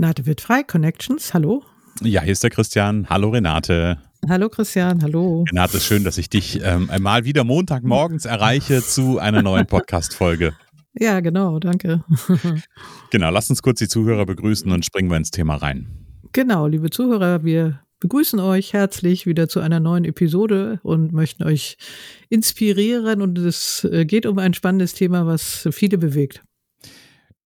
Renate wird frei, Connections, hallo. Ja, hier ist der Christian. Hallo Renate. Hallo Christian, hallo. Renate, schön, dass ich dich ähm, einmal wieder Montagmorgens erreiche zu einer neuen Podcast-Folge. Ja, genau, danke. genau, lass uns kurz die Zuhörer begrüßen und springen wir ins Thema rein. Genau, liebe Zuhörer, wir begrüßen euch herzlich wieder zu einer neuen Episode und möchten euch inspirieren und es äh, geht um ein spannendes Thema, was viele bewegt.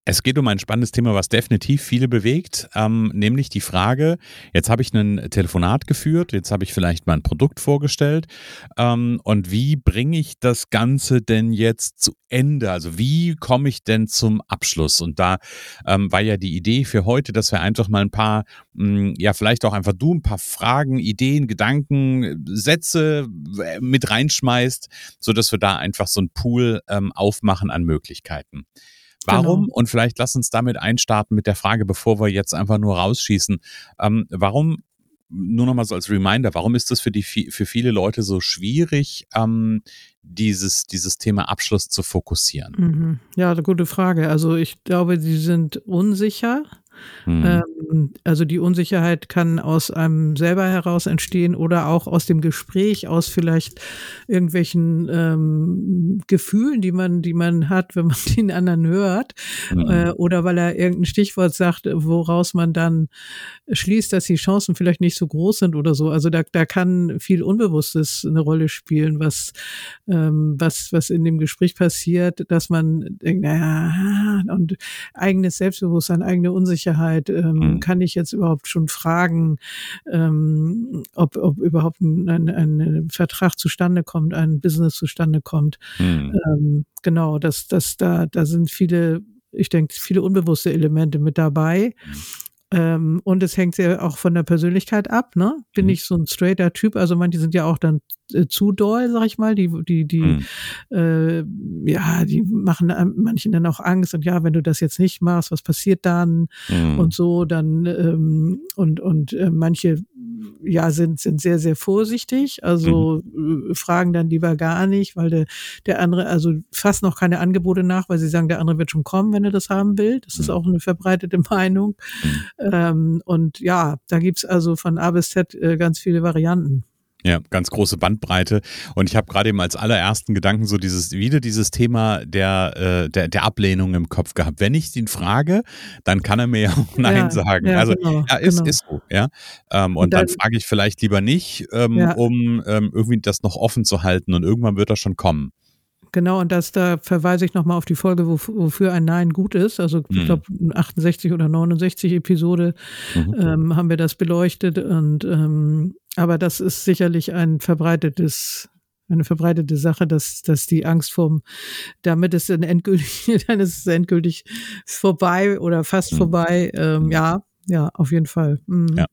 Es geht um ein spannendes Thema, was definitiv viele bewegt, ähm, nämlich die Frage, jetzt habe ich ein Telefonat geführt, jetzt habe ich vielleicht mein Produkt vorgestellt ähm, und wie bringe ich das Ganze denn jetzt zu Ende? Also wie komme ich denn zum Abschluss? Und da ähm, war ja die Idee für heute, dass wir einfach mal ein paar, mh, hm, ja vielleicht auch einfach du ein paar Fragen, Ideen, Gedanken, Sätze äh, mit reinschmeißt, sodass wir da einfach so ein Pool ähm, aufmachen an Möglichkeiten. Warum? Genau. Und vielleicht lass uns damit einstarten mit der Frage, bevor wir jetzt einfach nur rausschießen. Ähm, warum, nur nochmal so als Reminder, warum ist das für, die, für viele Leute so schwierig, ähm, dieses, dieses Thema Abschluss zu fokussieren? Mhm. Ja, eine gute Frage. Also ich glaube, sie sind unsicher Mhm. Ähm, also die Unsicherheit kann aus einem selber heraus entstehen oder auch aus dem Gespräch, aus vielleicht irgendwelchen ähm, Gefühlen, die man, die man hat, wenn man den anderen hört, mhm. äh, oder weil er irgendein Stichwort sagt, woraus man dann schließt, dass die Chancen vielleicht nicht so groß sind oder so. Also da, da kann viel Unbewusstes eine Rolle spielen, was, ähm, was, was in dem Gespräch passiert, dass man denkt, naja, und eigenes Selbstbewusstsein, eigene Unsicherheit Unsicherheit. Ähm, mhm. Kann ich jetzt überhaupt schon fragen, ähm, ob, ob überhaupt ein, ein, ein, Vertrag zustande kommt, ein Business zustande kommt? Mhm. Ähm, genau, das, das, da, da sind viele, ich denke, viele unbewusste Elemente mit dabei. Mhm. Und es hängt ja auch von der Persönlichkeit ab, ne? Bin mhm. ich so ein straighter Typ? Also manche sind ja auch dann äh, zu doll, sag ich mal. Die, die, die, mhm. äh, ja, die machen manchen dann auch Angst und ja, wenn du das jetzt nicht machst, was passiert dann? Mhm. Und so, dann ähm, und und äh, manche ja sind sind sehr sehr vorsichtig, also mhm. äh, fragen dann lieber gar nicht, weil der der andere also fast noch keine Angebote nach, weil sie sagen, der andere wird schon kommen, wenn er das haben will. Das ist mhm. auch eine verbreitete Meinung. Mhm. Ähm, und ja, da gibt's also von A bis Z äh, ganz viele Varianten. Ja, ganz große Bandbreite. Und ich habe gerade eben als allerersten Gedanken so dieses, wieder dieses Thema der, äh, der, der Ablehnung im Kopf gehabt. Wenn ich ihn frage, dann kann er mir ja auch Nein ja, sagen. Ja, also genau, ja, ist, genau. ist so, ja. Ähm, und, und dann, dann frage ich vielleicht lieber nicht, ähm, ja. um ähm, irgendwie das noch offen zu halten und irgendwann wird er schon kommen. Genau, und das, da verweise ich nochmal auf die Folge, wofür ein Nein gut ist. Also ich mhm. glaube 68 oder 69 Episode mhm. ähm, haben wir das beleuchtet. Und ähm, aber das ist sicherlich ein verbreitetes eine verbreitete Sache, dass, dass die Angst vorm, damit ist dann endgültig, dann ist es endgültig vorbei oder fast mhm. vorbei. Ähm, ja, ja, auf jeden Fall. Mhm. Ja.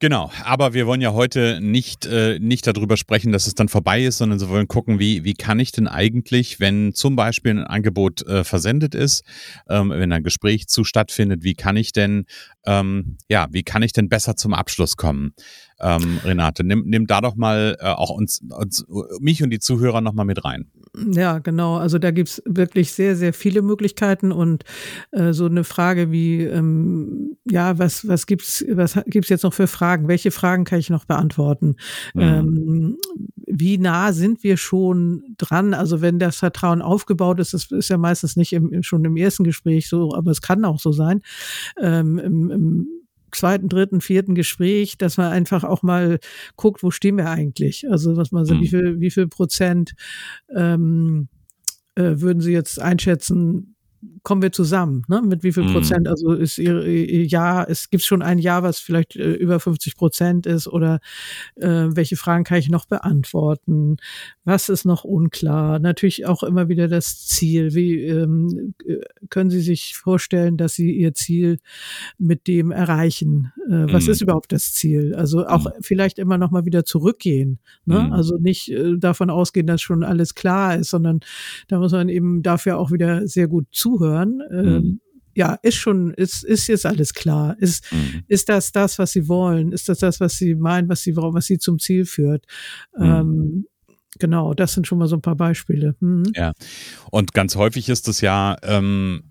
Genau, aber wir wollen ja heute nicht, äh, nicht darüber sprechen, dass es dann vorbei ist, sondern wir wollen gucken, wie, wie kann ich denn eigentlich, wenn zum Beispiel ein Angebot äh, versendet ist, ähm, wenn ein Gespräch zu stattfindet, wie kann ich denn, ähm, ja, wie kann ich denn besser zum Abschluss kommen? Ähm, Renate, nimm, nimm da doch mal äh, auch uns, uns, mich und die Zuhörer nochmal mit rein. Ja, genau. Also da gibt's wirklich sehr, sehr viele Möglichkeiten und äh, so eine Frage wie, ähm, ja, was, was gibt's, was gibt's jetzt noch für Fragen? Welche Fragen kann ich noch beantworten? Mhm. Ähm, wie nah sind wir schon dran? Also wenn das Vertrauen aufgebaut ist, das ist ja meistens nicht im, schon im ersten Gespräch so, aber es kann auch so sein. Ähm, im, im zweiten, dritten, vierten Gespräch, dass man einfach auch mal guckt, wo stehen wir eigentlich? Also was man so, mhm. wie viel, wie viel Prozent ähm, äh, würden Sie jetzt einschätzen, kommen wir zusammen, ne? Mit wie viel mhm. Prozent? Also ist ihr, ihr Jahr, es gibt schon ein Jahr, was vielleicht äh, über 50 Prozent ist oder äh, welche Fragen kann ich noch beantworten? Was ist noch unklar? Natürlich auch immer wieder das Ziel. Wie ähm, äh, können Sie sich vorstellen, dass Sie Ihr Ziel mit dem erreichen? Äh, was mhm. ist überhaupt das Ziel? Also auch mhm. vielleicht immer noch mal wieder zurückgehen. Ne? Mhm. Also nicht äh, davon ausgehen, dass schon alles klar ist, sondern da muss man eben dafür auch wieder sehr gut zu zuhören, ähm, mhm. ja, ist schon, ist, ist jetzt alles klar. Ist, mhm. ist das das, was sie wollen? Ist das das, was sie meinen, was sie, was sie zum Ziel führt? Mhm. Ähm, Genau, das sind schon mal so ein paar Beispiele. Mhm. Ja, und ganz häufig ist es ja, ähm,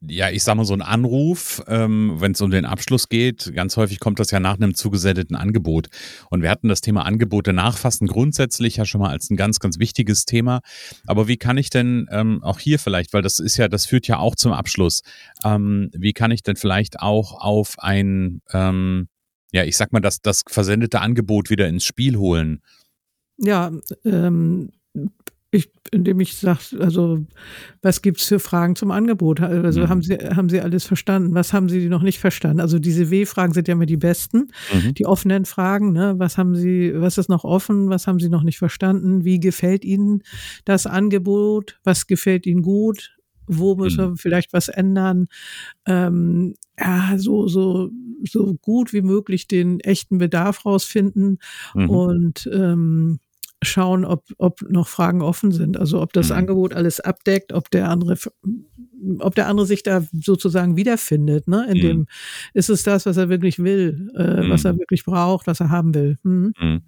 ja, ich sag mal so ein Anruf, ähm, wenn es um den Abschluss geht. Ganz häufig kommt das ja nach einem zugesendeten Angebot. Und wir hatten das Thema Angebote nachfassen grundsätzlich ja schon mal als ein ganz, ganz wichtiges Thema. Aber wie kann ich denn ähm, auch hier vielleicht, weil das ist ja, das führt ja auch zum Abschluss. Ähm, wie kann ich denn vielleicht auch auf ein, ähm, ja, ich sag mal, das, das versendete Angebot wieder ins Spiel holen? Ja, ähm, ich, indem ich sage, also was gibt's für Fragen zum Angebot? Also mhm. haben Sie haben Sie alles verstanden? Was haben Sie noch nicht verstanden? Also diese W-Fragen sind ja immer die besten, mhm. die offenen Fragen. Ne? Was haben Sie? Was ist noch offen? Was haben Sie noch nicht verstanden? Wie gefällt Ihnen das Angebot? Was gefällt Ihnen gut? Wo müssen wir mhm. vielleicht was ändern? Ähm, ja, so so so gut wie möglich den echten Bedarf rausfinden mhm. und ähm, schauen, ob, ob noch Fragen offen sind. Also ob das mhm. Angebot alles abdeckt, ob der andere, ob der andere sich da sozusagen wiederfindet. Ne? In mhm. dem ist es das, was er wirklich will, äh, mhm. was er wirklich braucht, was er haben will. Mhm. Mhm.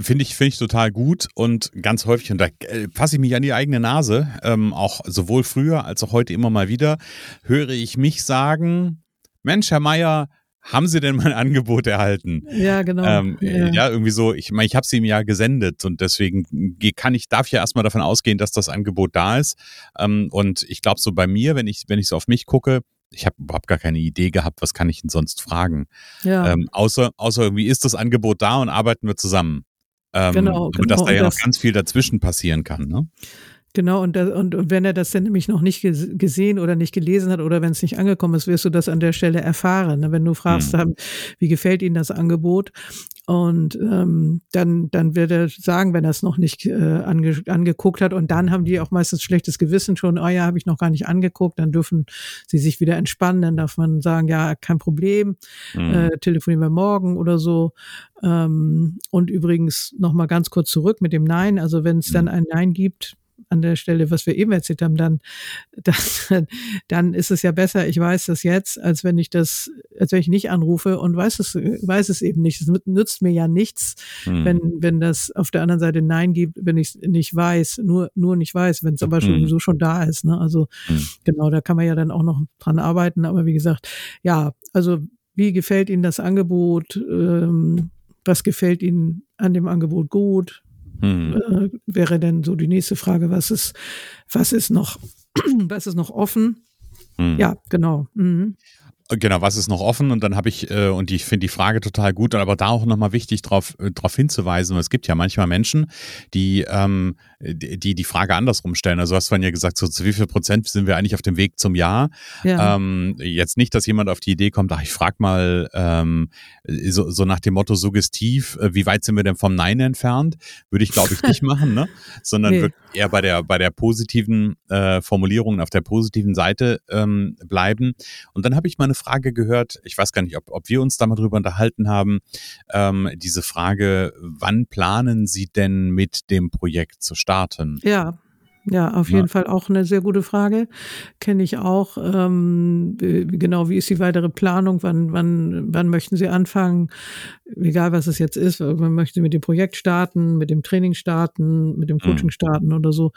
Finde ich, finde ich total gut und ganz häufig, und da äh, fasse ich mich an die eigene Nase, ähm, auch sowohl früher als auch heute immer mal wieder, höre ich mich sagen, Mensch, Herr Meier, haben Sie denn mein Angebot erhalten? Ja, genau. Ähm, ja. ja. irgendwie so, ich meine, ich habe sie ihm ja gesendet und deswegen kann ich, darf ich ja erstmal davon ausgehen, dass das Angebot da ist. Ähm, und ich glaube, so bei mir, wenn ich, wenn ich so auf mich gucke, ich habe überhaupt gar keine Idee gehabt, was kann ich denn sonst fragen? Ja. Ähm, außer, außer irgendwie ist das Angebot da und arbeiten wir zusammen. Ähm, genau, genau. Dass da ja noch ganz viel dazwischen passieren kann, ne? Genau, und, und, und wenn er das dann nämlich noch nicht gesehen oder nicht gelesen hat oder wenn es nicht angekommen ist, wirst du das an der Stelle erfahren. Ne? Wenn du fragst, mhm. wie gefällt Ihnen das Angebot? Und ähm, dann, dann wird er sagen, wenn er es noch nicht äh, ange, angeguckt hat. Und dann haben die auch meistens schlechtes Gewissen schon, oh ja, habe ich noch gar nicht angeguckt. Dann dürfen sie sich wieder entspannen. Dann darf man sagen, ja, kein Problem, mhm. äh, telefonieren wir morgen oder so. Ähm, und übrigens nochmal ganz kurz zurück mit dem Nein. Also wenn es dann mhm. ein Nein gibt, an der Stelle, was wir eben erzählt haben, dann, dann, dann ist es ja besser, ich weiß das jetzt, als wenn ich das, als wenn ich nicht anrufe und weiß es, weiß es eben nicht. Es nützt mir ja nichts, mhm. wenn, wenn das auf der anderen Seite Nein gibt, wenn ich es nicht weiß, nur, nur nicht weiß, wenn es aber schon, mhm. so schon da ist. Ne? Also mhm. genau, da kann man ja dann auch noch dran arbeiten. Aber wie gesagt, ja, also wie gefällt Ihnen das Angebot? Ähm, was gefällt Ihnen an dem Angebot gut? Äh, wäre denn so die nächste Frage, was ist, was ist noch, was ist noch offen? Mhm. Ja, genau. Mhm. Genau, was ist noch offen? Und dann habe ich, äh, und ich finde die Frage total gut, aber da auch nochmal wichtig darauf äh, drauf hinzuweisen, es gibt ja manchmal Menschen, die, ähm, die die Frage andersrum stellen. Also hast du ja gesagt, so zu wie viel Prozent sind wir eigentlich auf dem Weg zum Ja? ja. Ähm, jetzt nicht, dass jemand auf die Idee kommt, ach, ich frage mal ähm, so, so nach dem Motto suggestiv, äh, wie weit sind wir denn vom Nein entfernt? Würde ich, glaube ich, nicht machen, ne? Sondern nee. eher bei der, bei der positiven äh, Formulierung auf der positiven Seite ähm, bleiben. Und dann habe ich mal eine Frage gehört, ich weiß gar nicht, ob, ob wir uns da mal drüber unterhalten haben, ähm, diese Frage, wann planen Sie denn mit dem Projekt zu starten? Ja, ja, auf jeden ja. Fall auch eine sehr gute Frage. Kenne ich auch. Ähm, genau, wie ist die weitere Planung? Wann, wann, wann möchten Sie anfangen? Egal, was es jetzt ist. Man möchte mit dem Projekt starten, mit dem Training starten, mit dem Coaching mhm. starten oder so.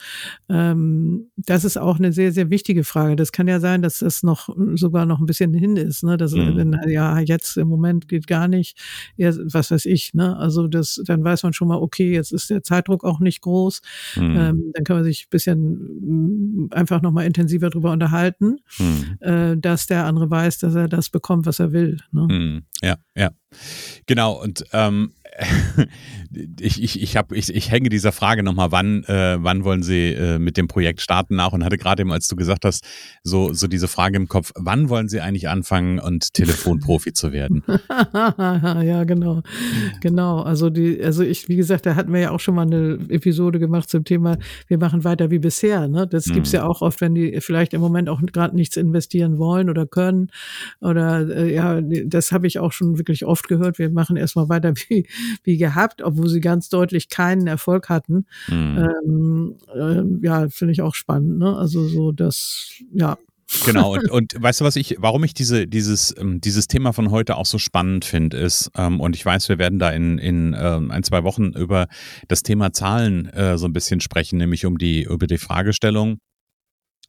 Ähm, das ist auch eine sehr, sehr wichtige Frage. Das kann ja sein, dass das noch sogar noch ein bisschen hin ist. Ne? Dass, mhm. wenn, ja, jetzt im Moment geht gar nicht. Ja, was weiß ich. Ne? Also das, dann weiß man schon mal, okay, jetzt ist der Zeitdruck auch nicht groß. Mhm. Ähm, dann kann man sich ein bisschen bisschen mm, einfach nochmal intensiver drüber unterhalten, hm. äh, dass der andere weiß, dass er das bekommt, was er will. Ne? Hm. Ja, ja. Genau. Und ähm, ich, ich, ich, hab, ich, ich hänge dieser Frage nochmal, wann, äh, wann wollen Sie äh, mit dem Projekt starten nach und hatte gerade eben, als du gesagt hast, so, so diese Frage im Kopf, wann wollen Sie eigentlich anfangen und Telefonprofi zu werden? ja, genau. Genau. Also die, also ich, wie gesagt, da hatten wir ja auch schon mal eine Episode gemacht zum Thema, wir machen weiter wie bisher. Ne? Das hm. gibt's ja auch oft, wenn die vielleicht im Moment auch gerade nichts investieren wollen oder können. Oder äh, ja, das habe ich auch schon wirklich oft gehört. Wir machen erstmal weiter wie, wie gehabt, obwohl sie ganz deutlich keinen Erfolg hatten. Mhm. Ähm, äh, ja, finde ich auch spannend. Ne? Also so das, ja, Genau, und, und weißt du, was ich, warum ich diese, dieses, ähm, dieses Thema von heute auch so spannend finde, ist, ähm, und ich weiß, wir werden da in, in ähm, ein, zwei Wochen über das Thema Zahlen äh, so ein bisschen sprechen, nämlich um die, über die Fragestellung,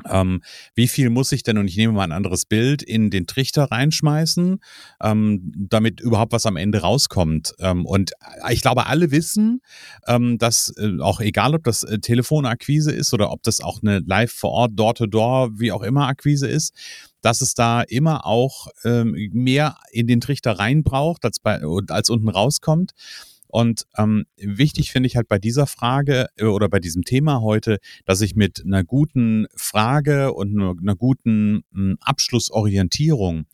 ähm, wie viel muss ich denn, und ich nehme mal ein anderes Bild, in den Trichter reinschmeißen, ähm, damit überhaupt was am Ende rauskommt? Ähm, und ich glaube, alle wissen, ähm, dass äh, auch egal, ob das äh, Telefonakquise ist oder ob das auch eine live vor Ort, Door-to-Door, wie auch immer Akquise ist, dass es da immer auch ähm, mehr in den Trichter rein braucht, als, bei, als unten rauskommt. Und ähm, wichtig finde ich halt bei dieser Frage äh, oder bei diesem Thema heute, dass ich mit einer guten Frage und einer guten hm, Abschlussorientierung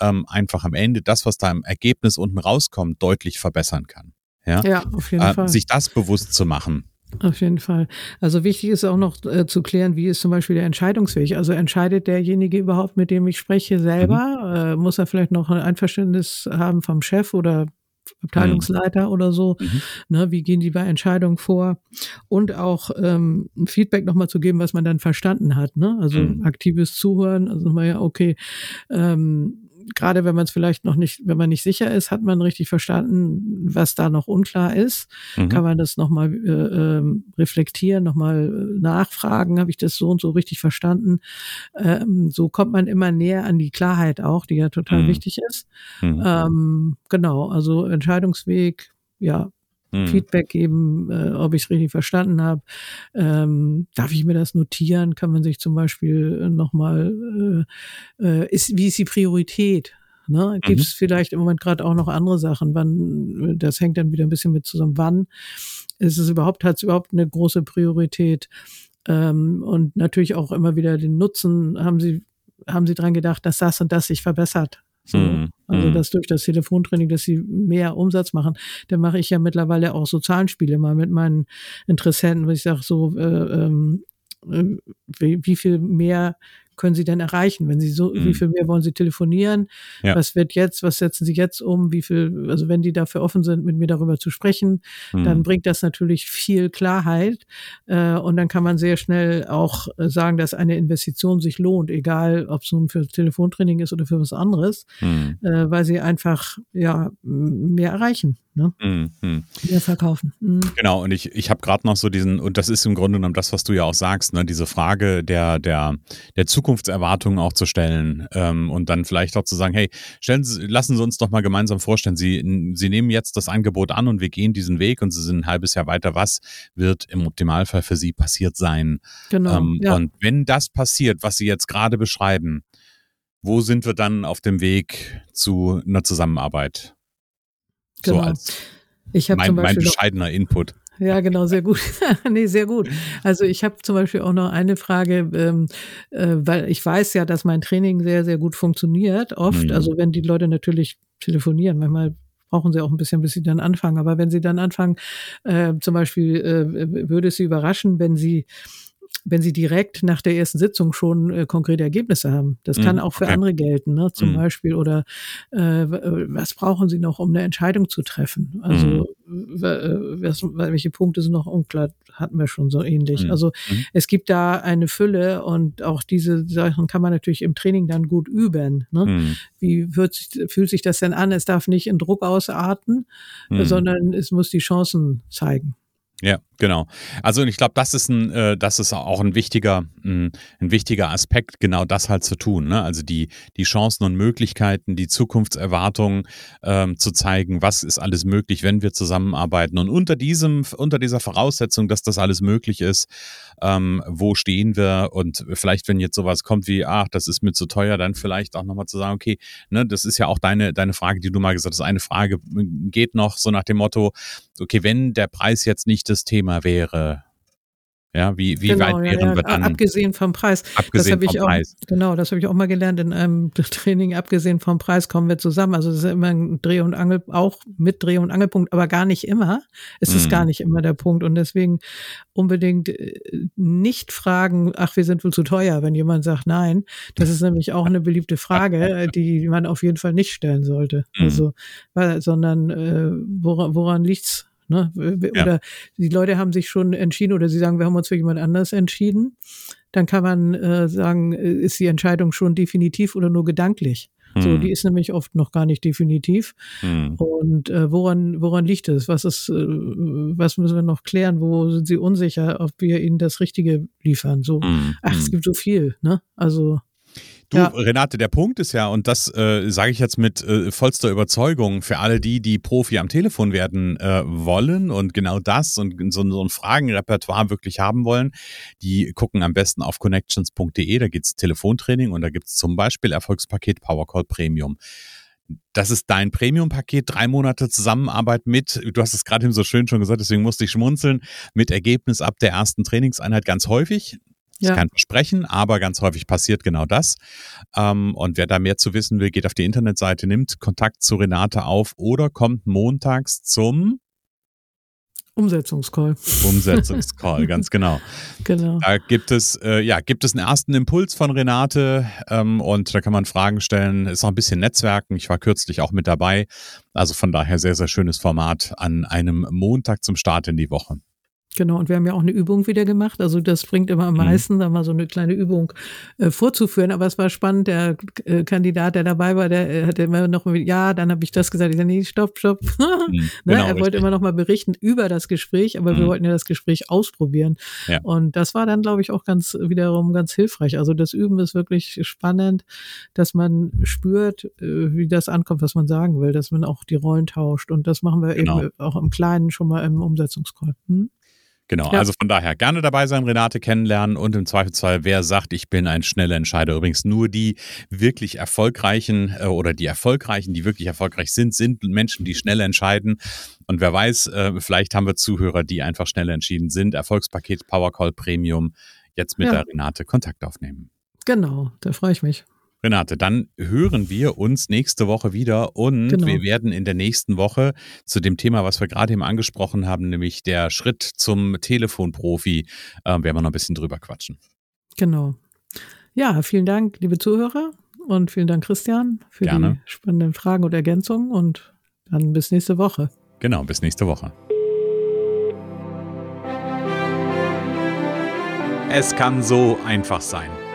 ähm, einfach am Ende das, was da im Ergebnis unten rauskommt, deutlich verbessern kann. Ja, ja auf jeden äh, Fall. Sich das bewusst zu machen. Auf jeden Fall. Also wichtig ist auch noch äh, zu klären, wie ist zum Beispiel der Entscheidungsweg. Also entscheidet derjenige überhaupt, mit dem ich spreche, selber? Mhm. Äh, muss er vielleicht noch ein Einverständnis haben vom Chef oder Abteilungsleiter mhm. oder so. Mhm. Ne, wie gehen die bei Entscheidungen vor? Und auch ähm, Feedback nochmal zu geben, was man dann verstanden hat. Ne? Also mhm. aktives Zuhören, also mal ja, okay, ähm, gerade wenn man es vielleicht noch nicht, wenn man nicht sicher ist, hat man richtig verstanden, was da noch unklar ist, mhm. kann man das nochmal äh, äh, reflektieren, nochmal äh, nachfragen, habe ich das so und so richtig verstanden. Ähm, so kommt man immer näher an die Klarheit auch, die ja total mhm. wichtig ist. Mhm. Ähm, genau, also Entscheidungsweg, ja, hm. Feedback geben, äh, ob ich es richtig verstanden habe. Ähm, darf ich mir das notieren? Kann man sich zum Beispiel nochmal, äh, äh, ist, wie ist die Priorität? Ne? Gibt es mhm. vielleicht im Moment gerade auch noch andere Sachen? Wann, das hängt dann wieder ein bisschen mit zusammen. Wann ist es überhaupt, hat es überhaupt eine große Priorität? Ähm, und natürlich auch immer wieder den Nutzen. Haben Sie, haben Sie dran gedacht, dass das und das sich verbessert? So, mhm. Also mhm. dass durch das Telefontraining, dass sie mehr Umsatz machen. Dann mache ich ja mittlerweile auch so Zahlenspiele mal mit meinen Interessenten, wo ich sage so, äh, ähm, äh, wie, wie viel mehr können Sie denn erreichen? Wenn Sie so, mhm. wie viel mehr wollen Sie telefonieren? Ja. Was wird jetzt, was setzen Sie jetzt um? Wie viel, also wenn die dafür offen sind, mit mir darüber zu sprechen, mhm. dann bringt das natürlich viel Klarheit. Äh, und dann kann man sehr schnell auch äh, sagen, dass eine Investition sich lohnt, egal ob es nun für Telefontraining ist oder für was anderes, mhm. äh, weil sie einfach ja mehr erreichen. Ne? Mhm. Mehr verkaufen. Mhm. Genau, und ich, ich habe gerade noch so diesen, und das ist im Grunde genommen das, was du ja auch sagst, ne, diese Frage der, der, der Zukunftserwartungen auch zu stellen ähm, und dann vielleicht auch zu sagen, hey, stellen Sie, lassen Sie uns doch mal gemeinsam vorstellen, Sie, Sie nehmen jetzt das Angebot an und wir gehen diesen Weg und Sie sind ein halbes Jahr weiter. Was wird im Optimalfall für Sie passiert sein? Genau. Ähm, ja. Und wenn das passiert, was Sie jetzt gerade beschreiben, wo sind wir dann auf dem Weg zu einer Zusammenarbeit? Genau. So als ich mein, mein bescheidener Input. Ja, genau, sehr gut. nee, sehr gut. Also ich habe zum Beispiel auch noch eine Frage, ähm, äh, weil ich weiß ja, dass mein Training sehr, sehr gut funktioniert, oft. Mhm. Also wenn die Leute natürlich telefonieren, manchmal brauchen sie auch ein bisschen, bis sie dann anfangen. Aber wenn sie dann anfangen, äh, zum Beispiel äh, würde es sie überraschen, wenn sie wenn sie direkt nach der ersten Sitzung schon äh, konkrete Ergebnisse haben. Das kann mm, auch für okay. andere gelten, ne? zum mm. Beispiel. Oder äh, was brauchen sie noch, um eine Entscheidung zu treffen? Also mm. was, welche Punkte sind noch unklar, hatten wir schon so ähnlich. Mm. Also mm. es gibt da eine Fülle und auch diese Sachen kann man natürlich im Training dann gut üben. Ne? Mm. Wie sich, fühlt sich das denn an? Es darf nicht in Druck ausarten, sondern es muss die Chancen zeigen. Ja, Genau. Also ich glaube, das ist ein, äh, das ist auch ein wichtiger, ein, ein wichtiger Aspekt, genau das halt zu tun. Ne? Also die, die Chancen und Möglichkeiten, die Zukunftserwartungen ähm, zu zeigen, was ist alles möglich, wenn wir zusammenarbeiten. Und unter diesem, unter dieser Voraussetzung, dass das alles möglich ist, ähm, wo stehen wir und vielleicht, wenn jetzt sowas kommt wie, ach, das ist mir zu teuer, dann vielleicht auch nochmal zu sagen, okay, ne, das ist ja auch deine, deine Frage, die du mal gesagt hast. Eine Frage geht noch so nach dem Motto, okay, wenn der Preis jetzt nicht das Thema wäre, ja, wie, wie genau, weit wären ja, wir dann? Abgesehen vom Preis. Abgesehen das vom Preis. Auch, genau, das habe ich auch mal gelernt in einem Training. Abgesehen vom Preis kommen wir zusammen. Also das ist immer ein Dreh- und Angel, auch mit Dreh- und Angelpunkt, aber gar nicht immer. Es ist gar mhm. nicht immer der Punkt. Und deswegen unbedingt äh, nicht fragen, ach, wir sind wohl zu teuer, wenn jemand sagt nein. Das ist nämlich auch eine beliebte Frage, die man auf jeden Fall nicht stellen sollte. Mhm. Also, weil, sondern äh, woran, woran liegt's? Ne? Oder ja. die Leute haben sich schon entschieden oder sie sagen, wir haben uns für jemand anders entschieden. Dann kann man äh, sagen, äh, ist die Entscheidung schon definitiv oder nur gedanklich? Hm. So, die ist nämlich oft noch gar nicht definitiv. Hm. Und äh, woran, woran liegt es? Was ist, äh, was müssen wir noch klären? Wo sind Sie unsicher, ob wir Ihnen das Richtige liefern? So, hm. ach, es hm. gibt so viel, ne? Also Du, ja. Renate, der Punkt ist ja, und das äh, sage ich jetzt mit äh, vollster Überzeugung für alle die, die Profi am Telefon werden äh, wollen und genau das und so, so ein Fragenrepertoire wirklich haben wollen, die gucken am besten auf connections.de, da gibt's Telefontraining und da gibt's zum Beispiel Erfolgspaket Powercall Premium. Das ist dein Premium-Paket, drei Monate Zusammenarbeit mit, du hast es gerade eben so schön schon gesagt, deswegen musste ich schmunzeln, mit Ergebnis ab der ersten Trainingseinheit ganz häufig. Ja. kein Versprechen, aber ganz häufig passiert genau das. Ähm, und wer da mehr zu wissen will, geht auf die Internetseite, nimmt Kontakt zu Renate auf oder kommt montags zum Umsetzungscall. Umsetzungscall, ganz genau. Genau. Da gibt es, äh, ja, gibt es einen ersten Impuls von Renate ähm, und da kann man Fragen stellen. Ist auch ein bisschen Netzwerken. Ich war kürzlich auch mit dabei. Also von daher sehr, sehr schönes Format an einem Montag zum Start in die Woche. Genau, und wir haben ja auch eine Übung wieder gemacht. Also das bringt immer am mhm. meisten, da mal so eine kleine Übung äh, vorzuführen. Aber es war spannend, der äh, Kandidat, der dabei war, der äh, hatte immer noch, ja, dann habe ich das gesagt. Ich sage, nee, stopp, stopp. Mhm, ne? genau, er wollte richtig. immer noch mal berichten über das Gespräch, aber mhm. wir wollten ja das Gespräch ausprobieren. Ja. Und das war dann, glaube ich, auch ganz wiederum ganz hilfreich. Also das Üben ist wirklich spannend, dass man spürt, äh, wie das ankommt, was man sagen will, dass man auch die Rollen tauscht. Und das machen wir genau. eben auch im Kleinen schon mal im Umsetzungscall. Hm? Genau, ja. also von daher gerne dabei sein, Renate kennenlernen und im Zweifelsfall, wer sagt, ich bin ein schneller Entscheider. Übrigens nur die wirklich erfolgreichen äh, oder die erfolgreichen, die wirklich erfolgreich sind, sind Menschen, die schnell entscheiden. Und wer weiß, äh, vielleicht haben wir Zuhörer, die einfach schnell entschieden sind. Erfolgspaket Powercall Premium, jetzt mit ja. der Renate Kontakt aufnehmen. Genau, da freue ich mich. Renate, dann hören wir uns nächste Woche wieder und genau. wir werden in der nächsten Woche zu dem Thema, was wir gerade eben angesprochen haben, nämlich der Schritt zum Telefonprofi, äh, werden wir noch ein bisschen drüber quatschen. Genau. Ja, vielen Dank, liebe Zuhörer und vielen Dank, Christian, für Gerne. die spannenden Fragen und Ergänzungen und dann bis nächste Woche. Genau, bis nächste Woche. Es kann so einfach sein.